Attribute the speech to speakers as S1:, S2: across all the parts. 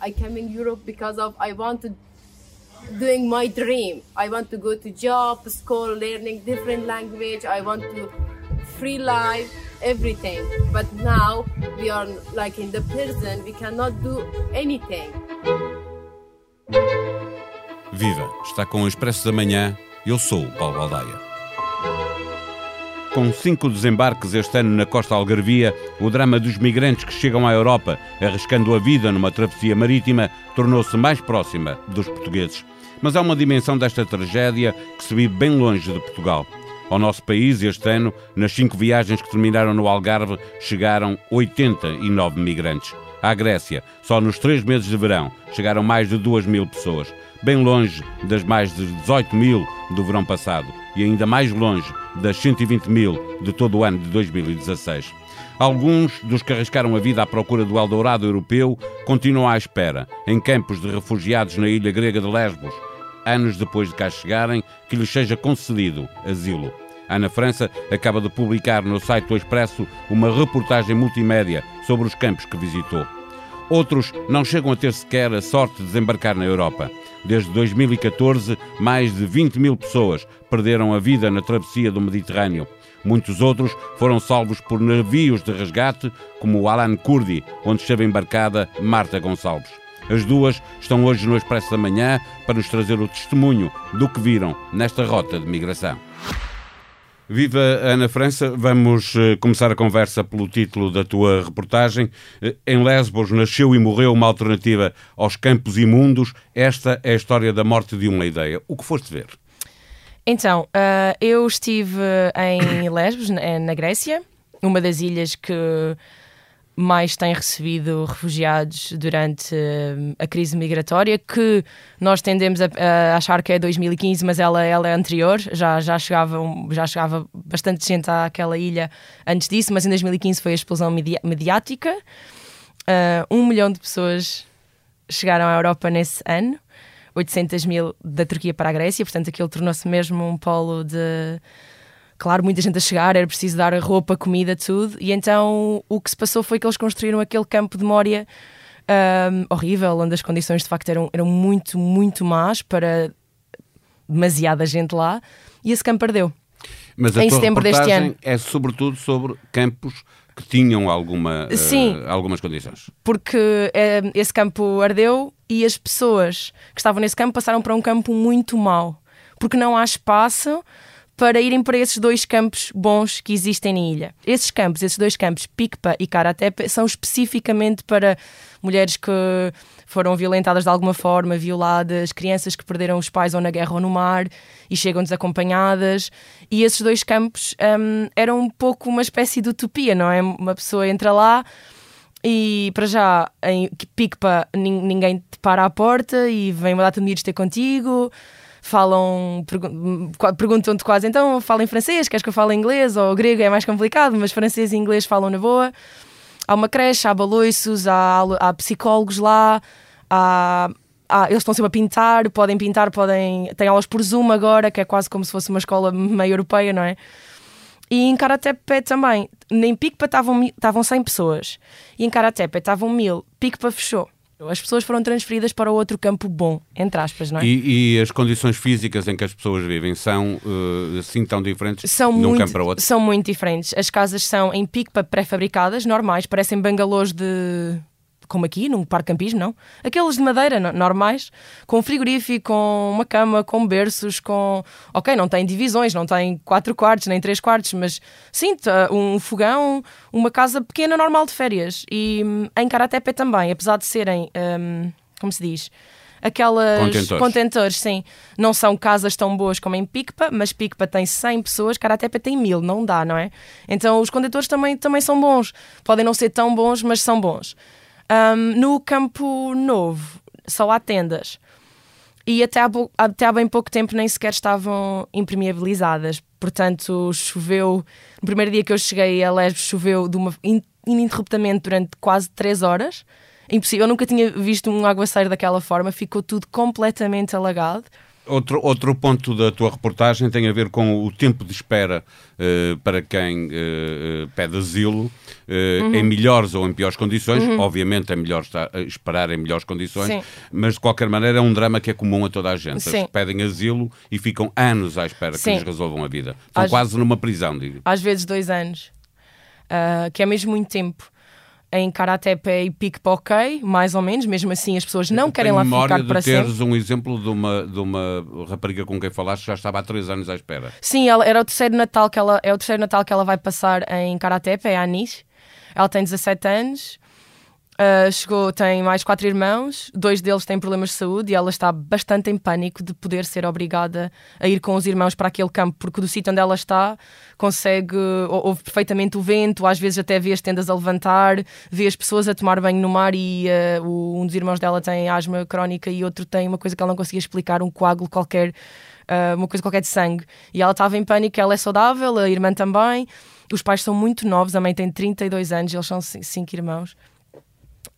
S1: I came in Europe because of I want to doing my dream. I want to go to job, school, learning different language. I want to free life, everything. But now we are like in the prison. We cannot do anything.
S2: Viva! Está com o Expresso da Manhã. Eu sou Paulo Baldaia. Com cinco desembarques este ano na costa algarvia, o drama dos migrantes que chegam à Europa, arriscando a vida numa travessia marítima, tornou-se mais próxima dos portugueses. Mas há uma dimensão desta tragédia que se vive bem longe de Portugal. Ao nosso país, este ano, nas cinco viagens que terminaram no Algarve, chegaram 89 migrantes. À Grécia, só nos três meses de verão, chegaram mais de 2 mil pessoas bem longe das mais de 18 mil do verão passado e ainda mais longe das 120 mil de todo o ano de 2016. Alguns dos que arriscaram a vida à procura do Eldorado europeu continuam à espera, em campos de refugiados na ilha grega de Lesbos, anos depois de cá chegarem, que lhes seja concedido asilo. Ana França acaba de publicar no site do Expresso uma reportagem multimédia sobre os campos que visitou. Outros não chegam a ter sequer a sorte de desembarcar na Europa. Desde 2014, mais de 20 mil pessoas perderam a vida na travessia do Mediterrâneo. Muitos outros foram salvos por navios de resgate, como o Alan Kurdi, onde esteve embarcada Marta Gonçalves. As duas estão hoje no Expresso da Manhã para nos trazer o testemunho do que viram nesta rota de migração. Viva Ana França, vamos eh, começar a conversa pelo título da tua reportagem. Eh, em Lesbos nasceu e morreu uma alternativa aos campos imundos. Esta é a história da morte de uma ideia. O que foste ver?
S3: Então, uh, eu estive em Lesbos, na Grécia, uma das ilhas que mais tem recebido refugiados durante uh, a crise migratória, que nós tendemos a, a, achar que é 2015, mas ela, ela é anterior, já, já, chegava, já chegava bastante gente àquela ilha antes disso, mas em 2015 foi a explosão medi mediática. Uh, um milhão de pessoas chegaram à Europa nesse ano, 800 mil da Turquia para a Grécia, portanto aquilo tornou-se mesmo um polo de claro, muita gente a chegar, era preciso dar roupa, comida, tudo. E então o que se passou foi que eles construíram aquele campo de Mória um, horrível, onde as condições de facto eram, eram muito, muito más para demasiada gente lá. E esse campo ardeu.
S2: Mas a em setembro deste ano. É sobretudo sobre campos que tinham alguma,
S3: Sim,
S2: uh, algumas condições.
S3: Porque uh, esse campo ardeu e as pessoas que estavam nesse campo passaram para um campo muito mau. Porque não há espaço para irem para esses dois campos bons que existem na ilha. Esses campos, esses dois campos, Picpa e Karatepe, são especificamente para mulheres que foram violentadas de alguma forma, violadas, crianças que perderam os pais ou na guerra ou no mar e chegam desacompanhadas. E esses dois campos um, eram um pouco uma espécie de utopia, não é? Uma pessoa entra lá e para já em Picpa ninguém te para à porta e vem uma data de ter contigo falam, perguntam-te quase, então fala em francês, queres que eu fale inglês? Ou grego é mais complicado, mas francês e inglês falam na boa. Há uma creche, há baloiços, há, há psicólogos lá, há, há, eles estão sempre a pintar, podem pintar, podem. Têm aulas por Zoom agora, que é quase como se fosse uma escola meio europeia, não é? E em Karatepe também. Nem Picpa estavam 100 pessoas. E em Karatepe estavam mil. Picpa fechou. As pessoas foram transferidas para outro campo bom, entre aspas, não é?
S2: E, e as condições físicas em que as pessoas vivem são uh, assim tão diferentes
S3: são
S2: de um
S3: muito,
S2: campo para outro?
S3: São muito diferentes. As casas são em pica pré-fabricadas, normais, parecem bangalôs de como aqui, num parque campismo, não. Aqueles de madeira, normais, com frigorífico, com uma cama, com berços, com. Ok, não tem divisões, não tem quatro quartos, nem três quartos, mas sim, um fogão, uma casa pequena, normal de férias. E hum, em Karatepe também, apesar de serem. Um, como se diz? aquelas
S2: contentores.
S3: contentores. sim. Não são casas tão boas como em Picpa, mas Picpa tem 100 pessoas, Karatepe tem 1000, não dá, não é? Então os contentores também, também são bons. Podem não ser tão bons, mas são bons. Um, no Campo Novo só há tendas. E até há, até há bem pouco tempo nem sequer estavam impermeabilizadas. Portanto, choveu. No primeiro dia que eu cheguei a Lesbos, choveu de uma, ininterruptamente durante quase 3 horas. Impossível. Eu nunca tinha visto um aguaceiro daquela forma. Ficou tudo completamente alagado.
S2: Outro, outro ponto da tua reportagem tem a ver com o tempo de espera uh, para quem uh, pede asilo, uh, uhum. em melhores ou em piores condições. Uhum. Obviamente é melhor estar, esperar em melhores condições, Sim. mas de qualquer maneira é um drama que é comum a toda a gente. Sim. Eles pedem asilo e ficam anos à espera Sim. que lhes resolvam a vida. Estão Às, quase numa prisão, digo.
S3: Às vezes dois anos, que é mesmo muito tempo em Karatepe e Pickpocket, mais ou menos, mesmo assim as pessoas não querem lá ficar para sempre.
S2: teres um exemplo de uma, de uma rapariga com quem falaste que já estava há três anos à espera.
S3: Sim, ela, era o terceiro Natal que ela, é o terceiro Natal que ela vai passar em Karatepe, é a Anis. Ela tem 17 anos Uh, chegou, tem mais quatro irmãos, dois deles têm problemas de saúde e ela está bastante em pânico de poder ser obrigada a ir com os irmãos para aquele campo, porque do sítio onde ela está consegue, ouve perfeitamente o vento, às vezes até vê as tendas a levantar, vê as pessoas a tomar banho no mar e uh, um dos irmãos dela tem asma crónica e outro tem uma coisa que ela não conseguia explicar, um coágulo qualquer, uh, uma coisa qualquer de sangue. E ela estava em pânico, ela é saudável, a irmã também. Os pais são muito novos, a mãe tem 32 anos, eles são cinco irmãos.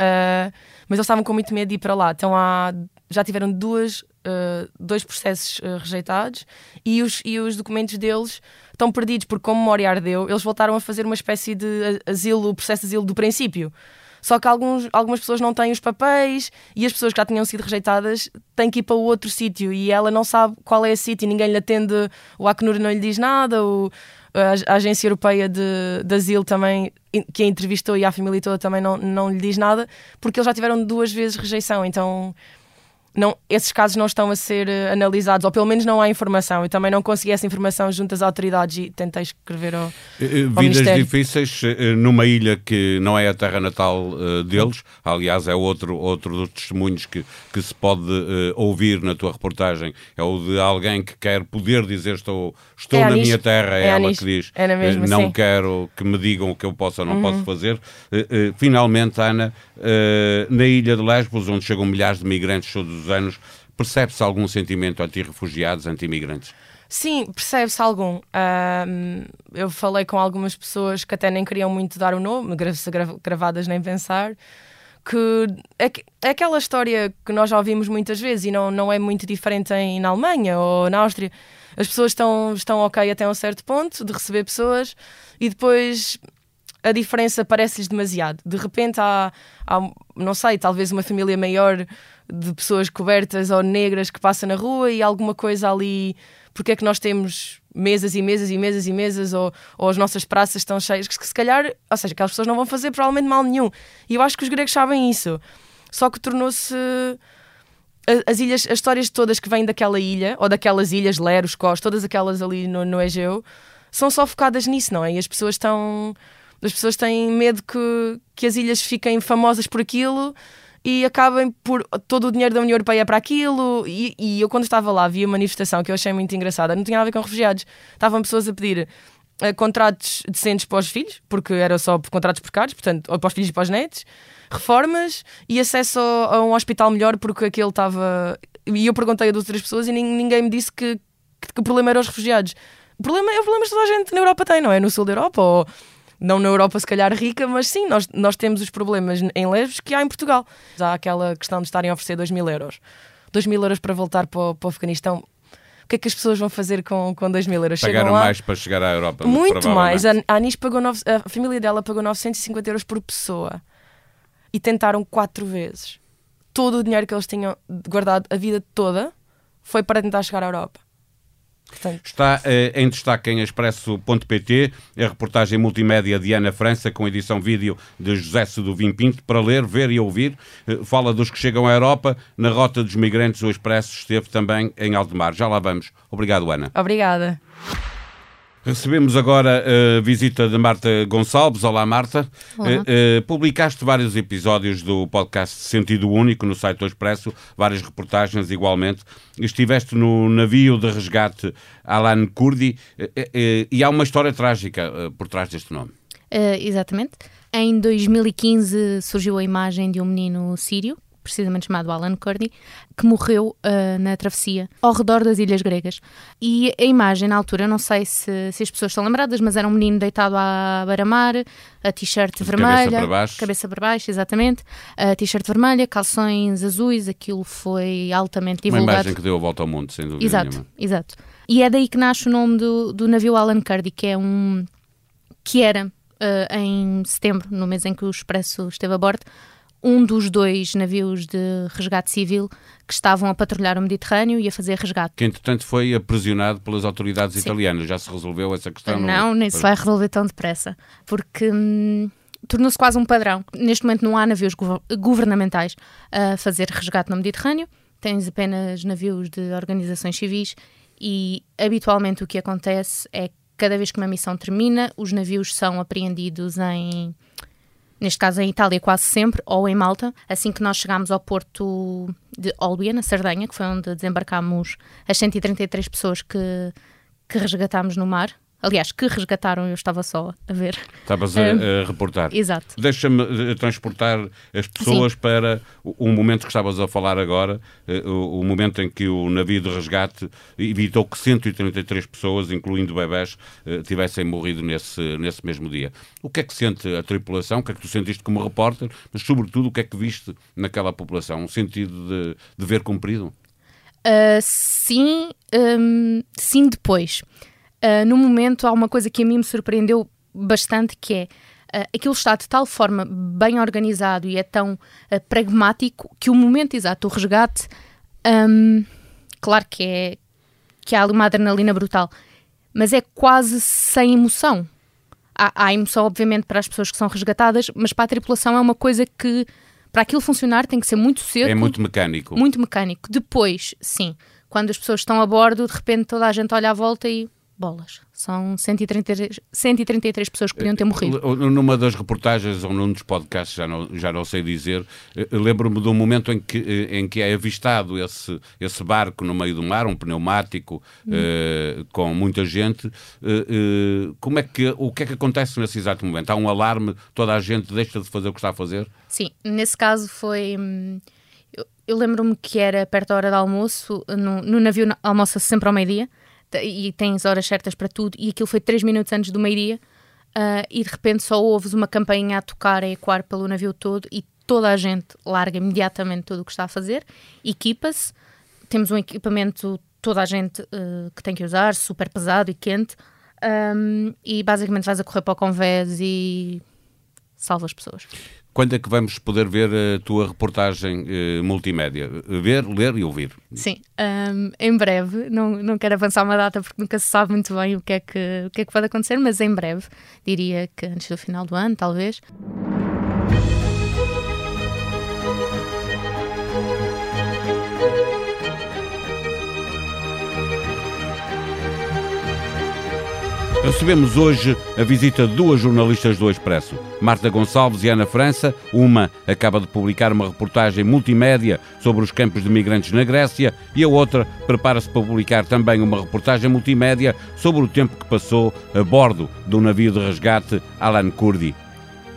S3: Uh, mas eles estavam com muito medo de ir para lá. Então há, já tiveram duas, uh, dois processos uh, rejeitados e os, e os documentos deles estão perdidos porque, como memória ardeu, eles voltaram a fazer uma espécie de asilo, processo de asilo do princípio. Só que alguns, algumas pessoas não têm os papéis e as pessoas que já tinham sido rejeitadas têm que ir para outro sítio e ela não sabe qual é esse sítio, ninguém lhe atende, o Acnur não lhe diz nada, o, a, Agência Europeia de, de Asilo também, que a entrevistou e a família toda também não, não lhe diz nada, porque eles já tiveram duas vezes rejeição, então não, esses casos não estão a ser uh, analisados, ou pelo menos não há informação. Eu também não consegui essa informação junto às autoridades e tentei escrever ao,
S2: ao Vidas Ministério. difíceis numa ilha que não é a terra natal deles, aliás, é outro, outro dos testemunhos que, que se pode ouvir na tua reportagem, é o de alguém que quer poder dizer estou, estou é na minha terra, é, é ela que diz
S3: é mesmo,
S2: não
S3: sim.
S2: quero que me digam o que eu posso ou não uhum. posso fazer. finalmente, Ana, na ilha de Lesbos, onde chegam milhares de migrantes todos os anos, percebe-se algum sentimento anti-refugiados, anti-imigrantes?
S3: Sim, percebe-se algum. Um, eu falei com algumas pessoas que até nem queriam muito dar o nome, gravadas nem pensar, que é, aquela história que nós já ouvimos muitas vezes e não, não é muito diferente em, na Alemanha ou na Áustria. As pessoas estão, estão ok até um certo ponto de receber pessoas e depois a diferença parece-lhes demasiado. De repente há, há, não sei, talvez uma família maior de pessoas cobertas ou negras que passa na rua e alguma coisa ali. Porque é que nós temos mesas e mesas e mesas e mesas ou, ou as nossas praças estão cheias que se calhar, ou seja, aquelas pessoas não vão fazer provavelmente mal nenhum. E eu acho que os gregos sabem isso. Só que tornou-se as ilhas, as histórias todas que vêm daquela ilha, ou daquelas ilhas, Leros, Kos, todas aquelas ali no, no Egeu, são só focadas nisso, não é? E as pessoas estão. As pessoas têm medo que, que as ilhas fiquem famosas por aquilo e acabem por todo o dinheiro da União Europeia para aquilo. E, e eu, quando estava lá, vi uma manifestação que eu achei muito engraçada. Não tinha nada a ver com refugiados. Estavam pessoas a pedir uh, contratos decentes para os filhos, porque era só contratos precários, portanto, ou para os filhos e para os netos, reformas e acesso a um hospital melhor, porque aquele estava. E eu perguntei a duas ou três pessoas e ninguém me disse que, que, que o problema era os refugiados. O problema é o problema que toda a gente na Europa tem, não é? No sul da Europa ou não na Europa se calhar rica, mas sim, nós, nós temos os problemas em Lesbos que há em Portugal. Há aquela questão de estarem a oferecer 2 mil euros. 2 mil euros para voltar para o, para o Afeganistão. O que é que as pessoas vão fazer com, com 2 mil euros?
S2: Pagaram mais para chegar à Europa.
S3: Muito mais. A, a Anis pagou, nove, a família dela pagou 950 euros por pessoa. E tentaram quatro vezes. Todo o dinheiro que eles tinham guardado a vida toda foi para tentar chegar à Europa.
S2: Portanto... Está eh, em destaque em expresso.pt a reportagem multimédia de Ana França com edição vídeo de José Seduvim Pinto para ler, ver e ouvir. Eh, fala dos que chegam à Europa. Na rota dos migrantes, o Expresso esteve também em Aldemar. Já lá vamos. Obrigado, Ana.
S3: Obrigada.
S2: Recebemos agora a visita de Marta Gonçalves. Olá, Marta.
S4: Olá. Uh,
S2: uh, publicaste vários episódios do podcast Sentido Único no site do Expresso, várias reportagens igualmente. Estiveste no navio de resgate Alan Kurdi uh, e há uma história trágica por trás deste nome.
S4: exatamente. Em 2015 surgiu a imagem de um menino sírio precisamente chamado Alan Kurdi, que morreu uh, na travessia ao redor das ilhas gregas. E a imagem na altura, não sei se, se as pessoas estão lembradas, mas era um menino deitado à beira-mar, a t-shirt vermelha,
S2: cabeça para baixo,
S4: cabeça para baixo exatamente, a t-shirt vermelha, calções azuis, aquilo foi altamente divulgado.
S2: Uma imagem que deu a volta ao mundo, sem dúvida
S4: Exato,
S2: nenhuma.
S4: exato. E é daí que nasce o nome do, do navio Alan Kurdi, que é um que era uh, em setembro, no mês em que o Expresso esteve a bordo, um dos dois navios de resgate civil que estavam a patrulhar o Mediterrâneo e a fazer resgate.
S2: Que entretanto foi aprisionado pelas autoridades Sim. italianas. Já se resolveu essa questão?
S4: Não, não nem se vai resolver tão depressa, porque hum, tornou-se quase um padrão. Neste momento não há navios governamentais a fazer resgate no Mediterrâneo, tens apenas navios de organizações civis e habitualmente o que acontece é que cada vez que uma missão termina, os navios são apreendidos em neste caso em Itália quase sempre, ou em Malta, assim que nós chegámos ao porto de Olbia, na Sardenha, que foi onde desembarcámos as 133 pessoas que, que resgatámos no mar, Aliás, que resgataram, eu estava só a ver.
S2: Estavas a, a, reportar.
S4: Exato.
S2: Deixa-me eh, transportar as pessoas Sim. para o, momento que estavas a falar agora, eh, o, momento em que o navio de resgate evitou que 133 pessoas, incluindo bebés, eh, tivessem morrido nesse, nesse mesmo dia. O que é que sente a tripulação? O que é que tu sentiste como repórter? Mas, sobretudo, o que é que viste naquela população? Um sentido de dever cumprido?
S4: Uh, sim, um, sim depois. Uh, no momento, há uma coisa que a mim me surpreendeu bastante, que é uh, aquilo está de tal forma bem organizado e é tão uh, pragmático que o momento exato do resgate, um, claro que é que há ali uma adrenalina brutal, mas é quase sem emoção. Há, há emoção, obviamente, para as pessoas que são resgatadas, mas para a tripulação é uma coisa que, para aquilo funcionar, tem que ser muito cedo.
S2: É muito mecânico.
S4: Muito mecânico. Depois, sim, quando as pessoas estão a bordo, de repente toda a gente olha à volta e bolas. São 133, 133 pessoas que podiam ter morrido.
S2: Numa das reportagens ou num dos podcasts, já não, já não sei dizer, eh, lembro-me de um momento em que, eh, em que é avistado esse, esse barco no meio do mar, um pneumático hum. uh, com muita gente. Uh, como é que, o que é que acontece nesse exato momento? Há um alarme, toda a gente deixa de fazer o que está a fazer?
S4: Sim, nesse caso foi. Hum, eu, eu lembro-me que era perto da hora do almoço, no, no navio almoça-se sempre ao meio-dia e tens horas certas para tudo, e aquilo foi 3 minutos antes do meio-dia, uh, e de repente só ouves uma campainha a tocar, a ecoar pelo navio todo, e toda a gente larga imediatamente tudo o que está a fazer, equipa-se, temos um equipamento, toda a gente uh, que tem que usar, super pesado e quente, um, e basicamente vais a correr para o convés e salva as pessoas.
S2: Quando é que vamos poder ver a tua reportagem uh, multimédia? Ver, ler e ouvir?
S4: Sim, um, em breve. Não, não quero avançar uma data porque nunca se sabe muito bem o que, é que, o que é que pode acontecer, mas em breve. Diria que antes do final do ano, talvez.
S2: Recebemos hoje a visita de duas jornalistas do Expresso, Marta Gonçalves e Ana França. Uma acaba de publicar uma reportagem multimédia sobre os campos de migrantes na Grécia e a outra prepara-se para publicar também uma reportagem multimédia sobre o tempo que passou a bordo do navio de resgate Alan Kurdi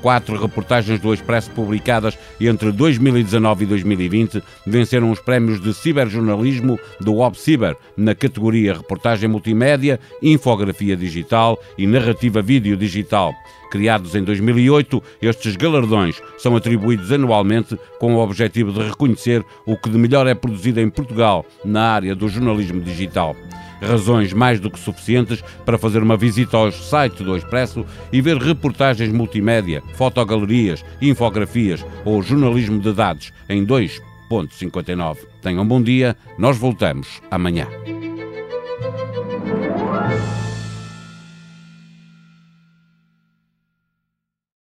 S2: quatro reportagens do Expresso publicadas entre 2019 e 2020 venceram os prémios de ciberjornalismo do ObCiber na categoria Reportagem Multimédia, Infografia Digital e Narrativa Vídeo Digital. Criados em 2008, estes galardões são atribuídos anualmente com o objetivo de reconhecer o que de melhor é produzido em Portugal na área do jornalismo digital razões mais do que suficientes para fazer uma visita ao site do Expresso e ver reportagens multimédia, fotogalerias, infografias ou jornalismo de dados em 2.59. Tenham um bom dia, nós voltamos amanhã.